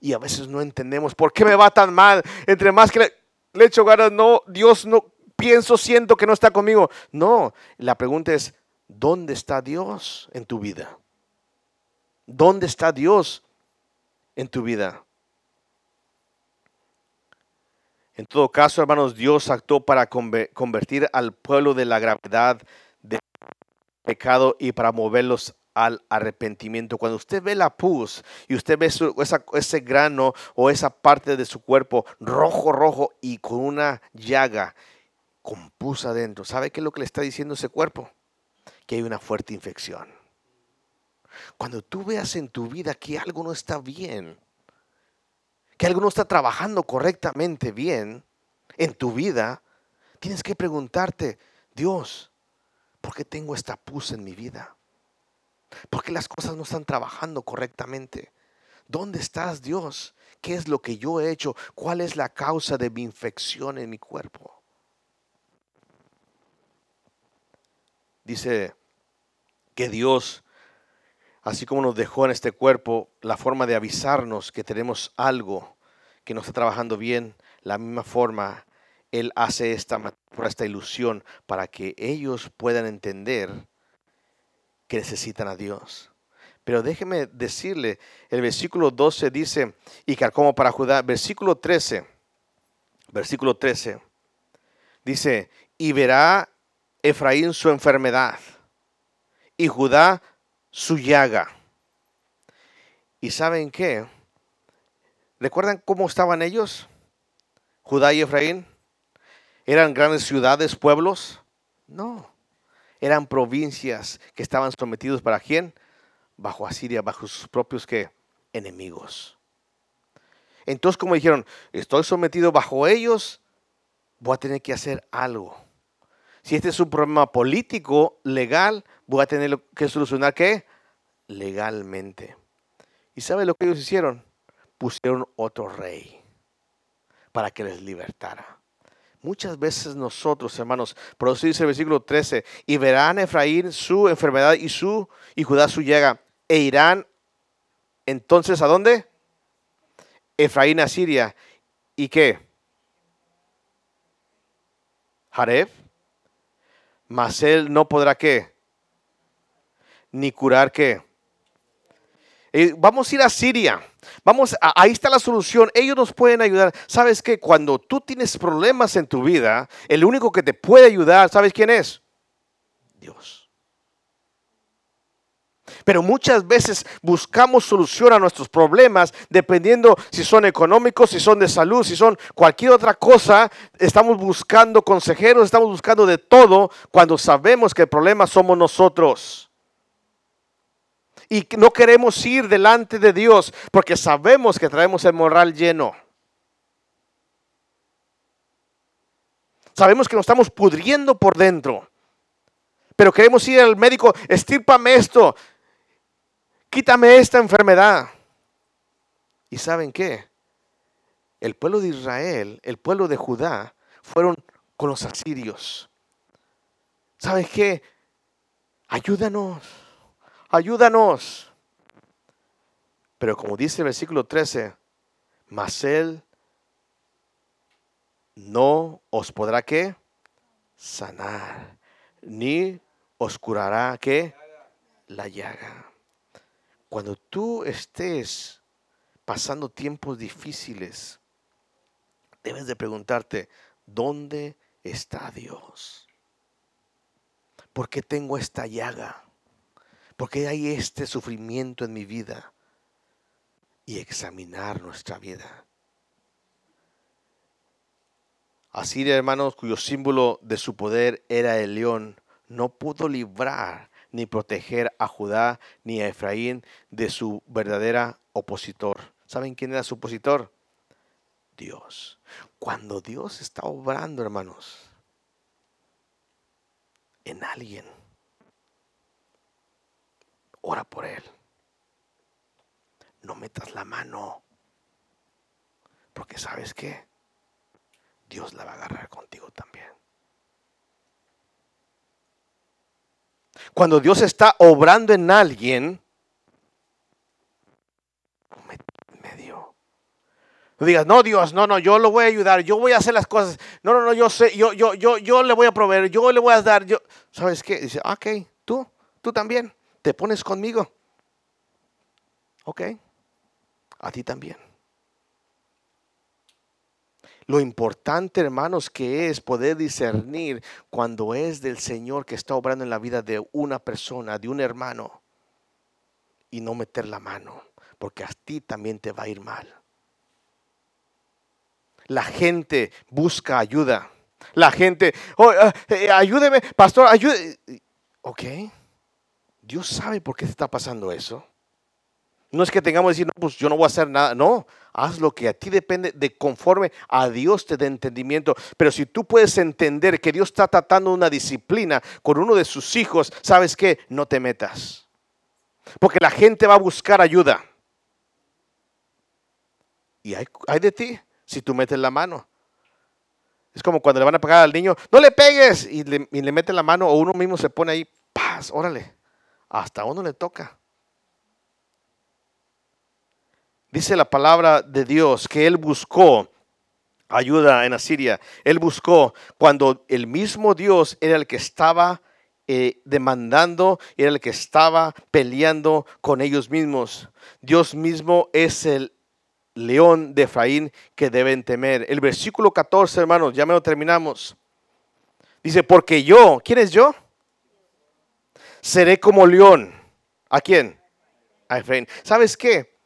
Y a veces no entendemos por qué me va tan mal. Entre más que le, echo ganas, no, Dios no, pienso, siento que no está conmigo. No, la pregunta es, ¿dónde está Dios en tu vida? ¿Dónde está Dios en tu vida. En todo caso, hermanos, Dios actuó para convertir al pueblo de la gravedad del pecado y para moverlos al arrepentimiento. Cuando usted ve la pus y usted ve ese grano o esa parte de su cuerpo rojo, rojo y con una llaga con pus adentro, ¿sabe qué es lo que le está diciendo ese cuerpo? Que hay una fuerte infección. Cuando tú veas en tu vida que algo no está bien, que algo no está trabajando correctamente bien en tu vida, tienes que preguntarte, Dios, ¿por qué tengo esta pus en mi vida? ¿Por qué las cosas no están trabajando correctamente? ¿Dónde estás, Dios? ¿Qué es lo que yo he hecho? ¿Cuál es la causa de mi infección en mi cuerpo? Dice que Dios así como nos dejó en este cuerpo la forma de avisarnos que tenemos algo que no está trabajando bien, la misma forma Él hace esta, esta ilusión para que ellos puedan entender que necesitan a Dios. Pero déjeme decirle, el versículo 12 dice, y como para Judá, versículo 13, versículo 13, dice, y verá Efraín su enfermedad y Judá su llaga. ¿Y saben qué? ¿Recuerdan cómo estaban ellos? Judá y Efraín. ¿Eran grandes ciudades, pueblos? No. Eran provincias que estaban sometidos para quién? Bajo Asiria, bajo sus propios ¿qué? enemigos. Entonces, como dijeron, estoy sometido bajo ellos, voy a tener que hacer algo. Si este es un problema político, legal, voy a tener que solucionar qué? Legalmente. ¿Y sabe lo que ellos hicieron? Pusieron otro rey para que les libertara. Muchas veces nosotros, hermanos, por dice el versículo 13, y verán Efraín su enfermedad y su y Judá su llega, e irán entonces a dónde? Efraín a Siria. ¿Y qué? Jareb. Mas él no podrá qué? Ni curar qué. Eh, vamos a ir a Siria. Vamos, ahí está la solución. Ellos nos pueden ayudar. ¿Sabes que Cuando tú tienes problemas en tu vida, el único que te puede ayudar, ¿sabes quién es? Dios. Pero muchas veces buscamos solución a nuestros problemas dependiendo si son económicos, si son de salud, si son cualquier otra cosa. Estamos buscando consejeros, estamos buscando de todo cuando sabemos que el problema somos nosotros. Y no queremos ir delante de Dios porque sabemos que traemos el moral lleno. Sabemos que nos estamos pudriendo por dentro. Pero queremos ir al médico, estírpame esto, quítame esta enfermedad. ¿Y saben qué? El pueblo de Israel, el pueblo de Judá, fueron con los asirios. ¿Saben qué? Ayúdanos, ayúdanos. Pero como dice el versículo 13, mas él no os podrá qué? Sanar, ni os curará qué? La llaga. Cuando tú estés pasando tiempos difíciles, debes de preguntarte, ¿dónde está Dios? ¿Por qué tengo esta llaga? ¿Por qué hay este sufrimiento en mi vida? Y examinar nuestra vida. Así, hermanos, cuyo símbolo de su poder era el león, no pudo librar ni proteger a Judá ni a Efraín de su verdadera opositor. ¿Saben quién era su opositor? Dios. Cuando Dios está obrando, hermanos, en alguien, ora por él. No metas la mano, porque sabes que Dios la va a agarrar contigo también. Cuando Dios está obrando en alguien, medio. No digas, no, Dios, no, no, yo lo voy a ayudar, yo voy a hacer las cosas. No, no, no, yo sé, yo, yo, yo, yo le voy a proveer, yo le voy a dar. Yo, ¿Sabes qué? Dice, ok, tú, tú también, te pones conmigo. Ok, a ti también. Lo importante, hermanos, que es poder discernir cuando es del Señor que está obrando en la vida de una persona, de un hermano, y no meter la mano, porque a ti también te va a ir mal. La gente busca ayuda. La gente, oh, ah, eh, ayúdeme, pastor, ayúdeme. Ok, Dios sabe por qué se está pasando eso. No es que tengamos que decir, no, pues yo no voy a hacer nada. No, haz lo que a ti depende de conforme a Dios te dé entendimiento. Pero si tú puedes entender que Dios está tratando una disciplina con uno de sus hijos, ¿sabes qué? No te metas. Porque la gente va a buscar ayuda. Y hay, de ti si tú metes la mano. Es como cuando le van a pegar al niño, no le pegues y le, y le la mano o uno mismo se pone ahí, paz, órale, hasta uno le toca. Dice la palabra de Dios que él buscó ayuda en Asiria. Él buscó cuando el mismo Dios era el que estaba eh, demandando, era el que estaba peleando con ellos mismos. Dios mismo es el león de Efraín que deben temer. El versículo 14, hermanos, ya me lo terminamos. Dice, porque yo, ¿quién es yo? Seré como león. ¿A quién? A Efraín. ¿Sabes qué?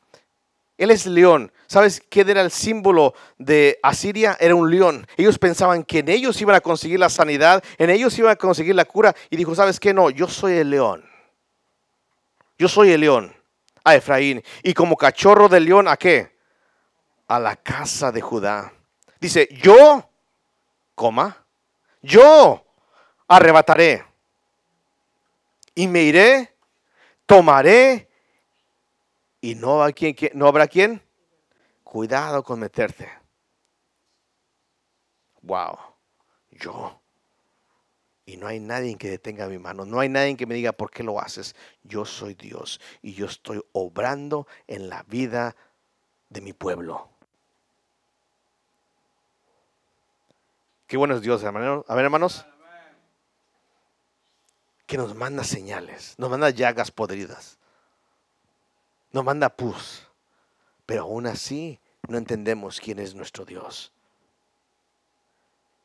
Él es león. ¿Sabes quién era el símbolo de Asiria? Era un león. Ellos pensaban que en ellos iban a conseguir la sanidad, en ellos iban a conseguir la cura. Y dijo, ¿sabes qué? No, yo soy el león. Yo soy el león a Efraín. Y como cachorro del león, ¿a qué? A la casa de Judá. Dice, yo, coma, yo arrebataré. Y me iré, tomaré. Y no, habrá quien, no habrá quien Cuidado con meterte. Wow, yo. Y no hay nadie que detenga mi mano. No hay nadie que me diga por qué lo haces. Yo soy Dios y yo estoy obrando en la vida de mi pueblo. Qué bueno es Dios, hermano. A ver, hermanos. Que nos manda señales, nos manda llagas podridas, nos manda pus. Pero aún así no entendemos quién es nuestro Dios.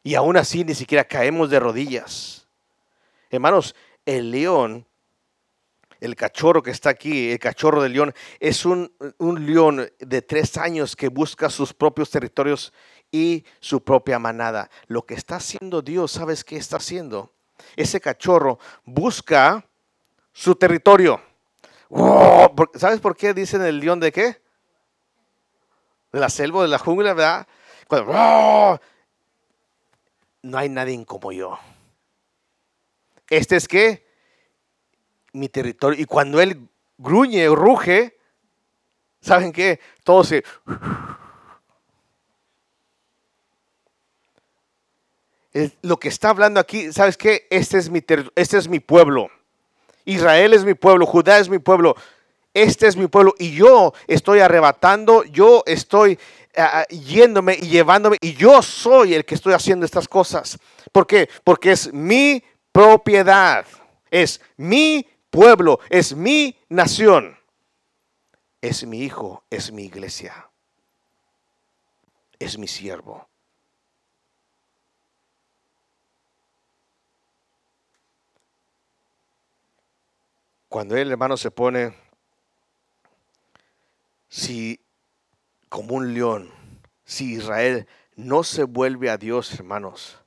Y aún así ni siquiera caemos de rodillas. Hermanos, el león, el cachorro que está aquí, el cachorro del león, es un, un león de tres años que busca sus propios territorios y su propia manada. Lo que está haciendo Dios, ¿sabes qué está haciendo? Ese cachorro busca su territorio. Oh, ¿Sabes por qué dicen el león de qué? de la selva, de la jungla, ¿verdad? ¡oh! no hay nadie como yo. Este es que mi territorio. Y cuando él gruñe o ruge, ¿saben qué? Todo se. Lo que está hablando aquí, ¿sabes qué? Este es mi, este es mi pueblo. Israel es mi pueblo, Judá es mi pueblo este es mi pueblo y yo estoy arrebatando, yo estoy ah, ah, yéndome y llevándome y yo soy el que estoy haciendo estas cosas. ¿Por qué? Porque es mi propiedad, es mi pueblo, es mi nación, es mi hijo, es mi iglesia, es mi siervo. Cuando el hermano se pone si como un león, si Israel no se vuelve a Dios, hermanos,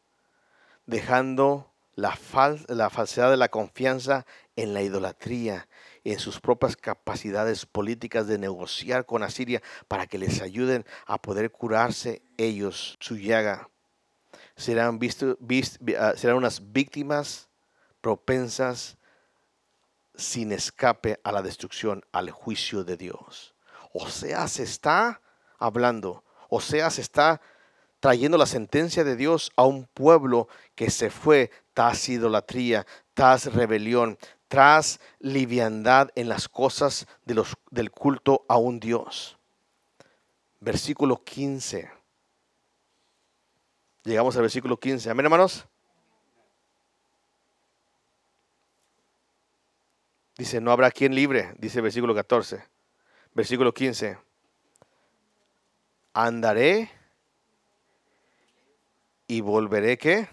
dejando la, la falsedad de la confianza en la idolatría, en sus propias capacidades políticas de negociar con Asiria para que les ayuden a poder curarse ellos su llaga. Serán, visto, ah, serán unas víctimas propensas sin escape a la destrucción, al juicio de Dios. O sea, se está hablando, o sea, se está trayendo la sentencia de Dios a un pueblo que se fue tras idolatría, tras rebelión, tras liviandad en las cosas del culto a un Dios. Versículo 15. Llegamos al versículo 15. Amén, hermanos. Dice, no habrá quien libre, dice versículo 14. Versículo 15. Andaré y volveré qué?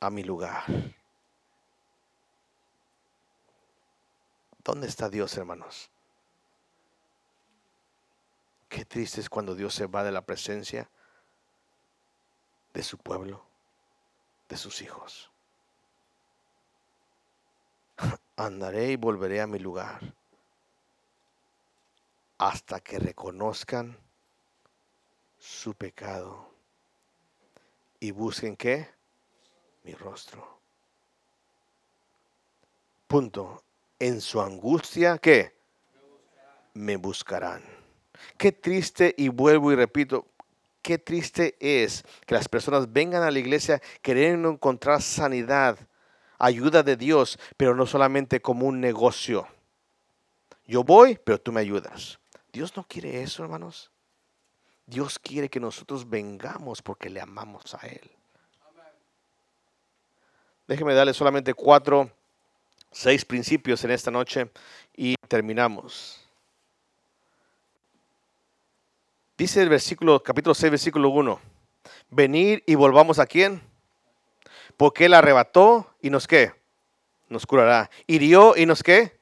A mi lugar. ¿Dónde está Dios, hermanos? Qué triste es cuando Dios se va de la presencia de su pueblo, de sus hijos. Andaré y volveré a mi lugar hasta que reconozcan su pecado y busquen qué? Mi rostro. Punto. En su angustia, ¿qué? Me buscarán. Qué triste, y vuelvo y repito, qué triste es que las personas vengan a la iglesia queriendo encontrar sanidad, ayuda de Dios, pero no solamente como un negocio. Yo voy, pero tú me ayudas. Dios no quiere eso, hermanos. Dios quiere que nosotros vengamos porque le amamos a Él. Déjeme darle solamente cuatro, seis principios en esta noche y terminamos. Dice el versículo, capítulo 6, versículo 1. Venir y volvamos a quién? Porque él arrebató y nos qué? Nos curará. Hirió y nos qué?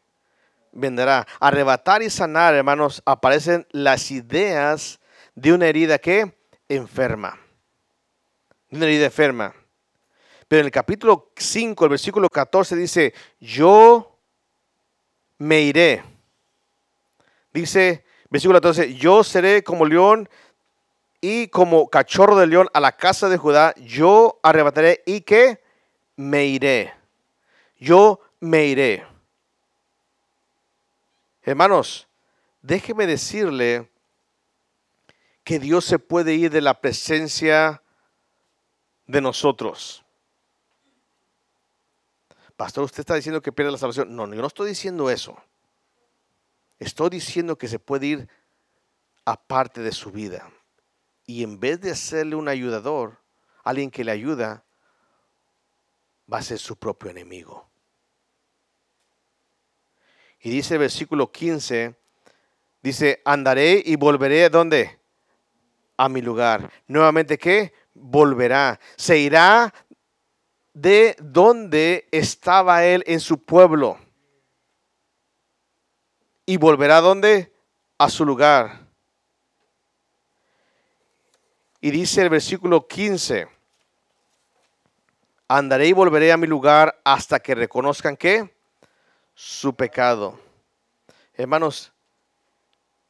Vendrá. Arrebatar y sanar, hermanos, aparecen las ideas de una herida que enferma. Una herida enferma. Pero en el capítulo 5, el versículo 14 dice, yo me iré. Dice, Versículo 14, yo seré como león y como cachorro de león a la casa de Judá, yo arrebataré y que me iré. Yo me iré. Hermanos, déjeme decirle que Dios se puede ir de la presencia de nosotros. Pastor, usted está diciendo que pierde la salvación. No, yo no estoy diciendo eso. Estoy diciendo que se puede ir aparte de su vida. Y en vez de hacerle un ayudador, alguien que le ayuda, va a ser su propio enemigo. Y dice el versículo 15, dice, andaré y volveré a dónde? A mi lugar. Nuevamente, ¿qué? Volverá. Se irá de donde estaba él en su pueblo y volverá a dónde? A su lugar. Y dice el versículo 15, andaré y volveré a mi lugar hasta que reconozcan que su pecado. Hermanos,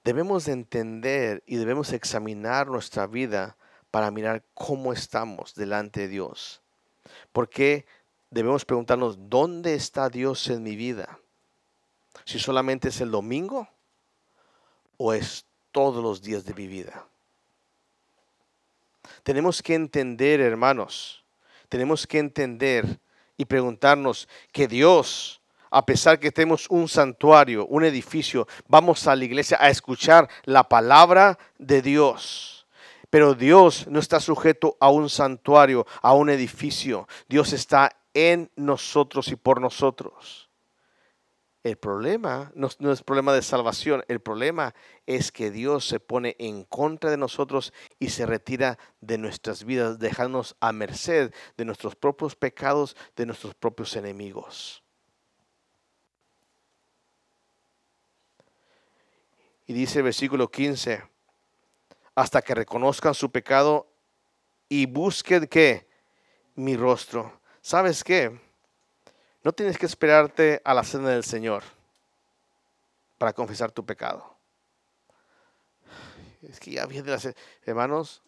debemos de entender y debemos examinar nuestra vida para mirar cómo estamos delante de Dios. Porque debemos preguntarnos, ¿dónde está Dios en mi vida? si solamente es el domingo o es todos los días de mi vida. Tenemos que entender, hermanos, tenemos que entender y preguntarnos que Dios, a pesar que tenemos un santuario, un edificio, vamos a la iglesia a escuchar la palabra de Dios. Pero Dios no está sujeto a un santuario, a un edificio. Dios está en nosotros y por nosotros. El problema no, es problema de salvación, el problema es que Dios se pone en contra de nosotros y se retira de nuestras vidas, dejándonos a merced de nuestros propios pecados, de nuestros propios enemigos. Y dice el versículo 15, hasta que reconozcan su pecado y busquen qué? Mi rostro. ¿Sabes qué? No tienes que esperarte a la cena del Señor para confesar tu pecado. Es que ya viene las hermanos,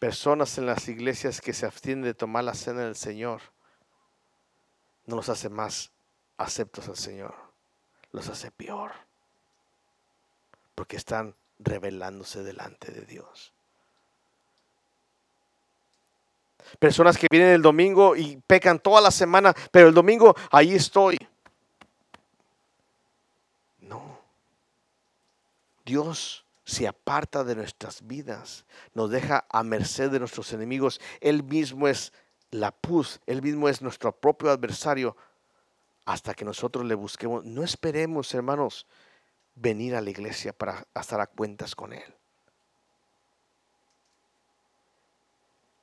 personas en las iglesias que se abstienen de tomar la cena del Señor, no los hace más aceptos al Señor, los hace peor, porque están revelándose delante de Dios. Personas que vienen el domingo y pecan toda la semana, pero el domingo ahí estoy. No. Dios se aparta de nuestras vidas, nos deja a merced de nuestros enemigos. Él mismo es la puz, Él mismo es nuestro propio adversario hasta que nosotros le busquemos. No esperemos, hermanos, venir a la iglesia para estar a cuentas con Él.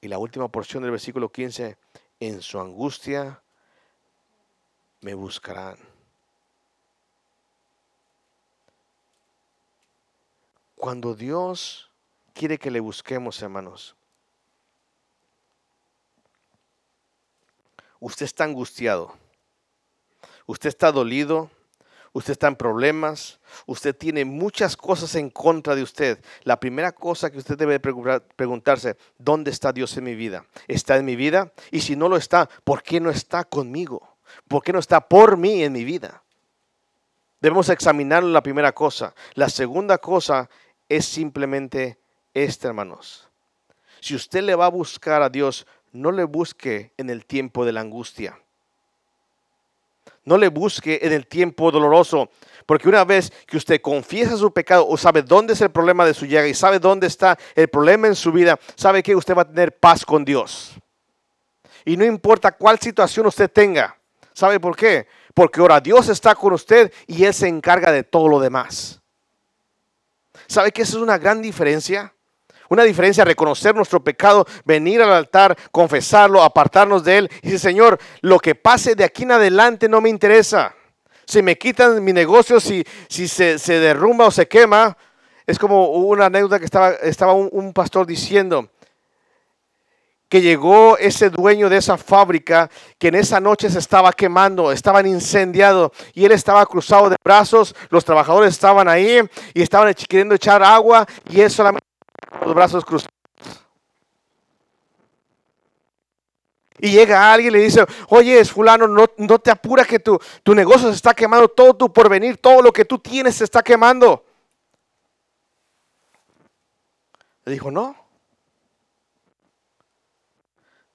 Y la última porción del versículo 15, en su angustia me buscarán. Cuando Dios quiere que le busquemos, hermanos, usted está angustiado, usted está dolido, usted está en problemas, usted tiene muchas cosas en contra de usted. La primera cosa que usted debe preguntarse, ¿dónde está Dios en mi vida? ¿Está en mi vida? Y si no lo está, ¿por qué no está conmigo? ¿Por qué no está por mí en mi vida? Debemos examinar la primera cosa. La segunda cosa es simplemente esta, hermanos. Si usted le va a buscar a Dios, no le busque en el tiempo de la angustia. No le busque en el tiempo doloroso, porque una vez que usted confiesa su pecado o sabe dónde es el problema de su llaga y sabe dónde está el problema en su vida, sabe que usted va a tener paz con Dios. Y no importa cuál situación usted tenga. ¿Sabe por qué? Porque ahora Dios está con usted y Él se encarga de todo lo demás. ¿Sabe que esa es una gran diferencia? Una diferencia, reconocer nuestro pecado, venir al altar, confesarlo, apartarnos de él. Y dice, Señor, lo que pase de aquí en adelante no me interesa. Si me quitan mi negocio, si, si se, derrumba o se quema, es como una anécdota que estaba, estaba un, pastor diciendo, que llegó ese dueño de esa fábrica que en esa noche se estaba quemando, estaban incendiados y él estaba cruzado de brazos, los trabajadores estaban ahí y estaban queriendo echar agua y él solamente los brazos cruzados. Y llega alguien y le dice, oye, fulano, no, no te apura que tu, tu negocio se está quemando, todo tu porvenir, todo lo que tú tienes se está quemando. Le dijo, no.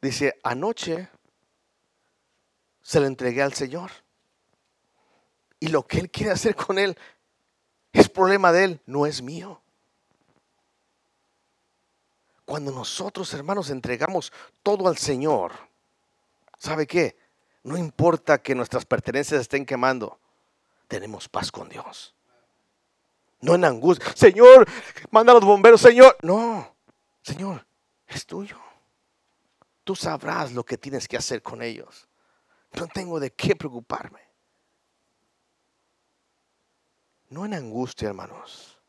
Dice, anoche se lo entregué al Señor. Y lo que Él quiere hacer con Él es problema de Él, no es mío. Cuando nosotros, hermanos, entregamos todo al Señor, ¿sabe qué? No importa que nuestras pertenencias estén quemando, tenemos paz con Dios. No en angustia. Señor, manda a los bomberos, Señor. No, Señor, es tuyo. Tú sabrás lo que tienes que hacer con ellos. No tengo de qué preocuparme. No en angustia, hermanos.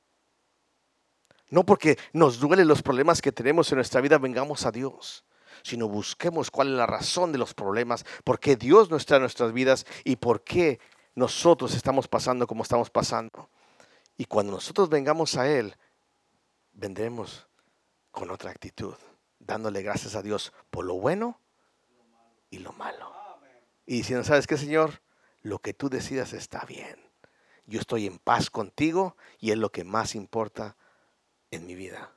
No porque nos duelen los problemas que tenemos en nuestra vida, vengamos a Dios, sino busquemos cuál es la razón de los problemas, por qué Dios no está en nuestras vidas y por qué nosotros estamos pasando como estamos pasando. Y cuando nosotros vengamos a Él, vendremos con otra actitud, dándole gracias a Dios por lo bueno y lo malo. Y diciendo, ¿sabes qué, Señor? Lo que tú decidas está bien. Yo estoy en paz contigo y es lo que más importa en mi vida.